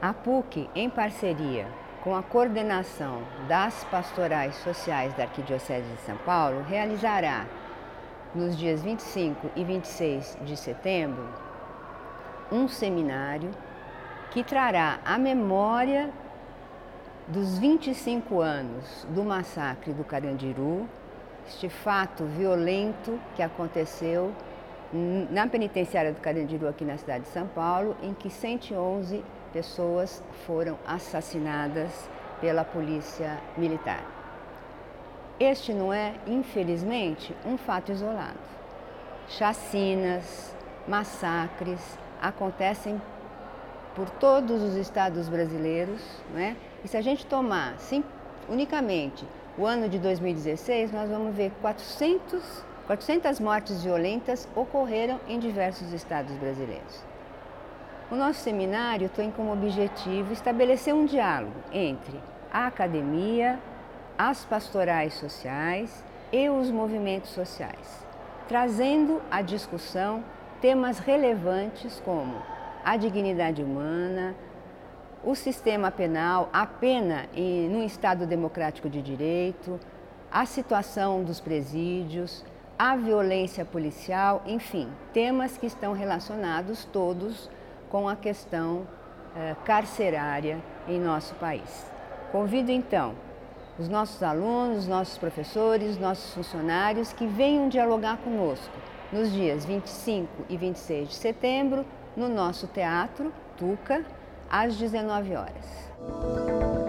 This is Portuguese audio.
A PUC, em parceria com a coordenação das pastorais sociais da Arquidiocese de São Paulo, realizará nos dias 25 e 26 de setembro um seminário que trará a memória dos 25 anos do massacre do Carandiru, este fato violento que aconteceu na penitenciária do Carandiru aqui na cidade de São Paulo, em que 111 pessoas foram assassinadas pela polícia militar. Este não é, infelizmente, um fato isolado. Chacinas, massacres acontecem por todos os estados brasileiros, né? E se a gente tomar sim, unicamente o ano de 2016, nós vamos ver 400, 400 mortes violentas ocorreram em diversos estados brasileiros. O nosso seminário tem como objetivo estabelecer um diálogo entre a academia, as pastorais sociais e os movimentos sociais, trazendo à discussão temas relevantes como a dignidade humana, o sistema penal, a pena em, num Estado democrático de direito, a situação dos presídios, a violência policial, enfim, temas que estão relacionados todos com a questão eh, carcerária em nosso país. Convido então os nossos alunos, os nossos professores, os nossos funcionários que venham dialogar conosco nos dias 25 e 26 de setembro no nosso teatro Tuca às 19 horas.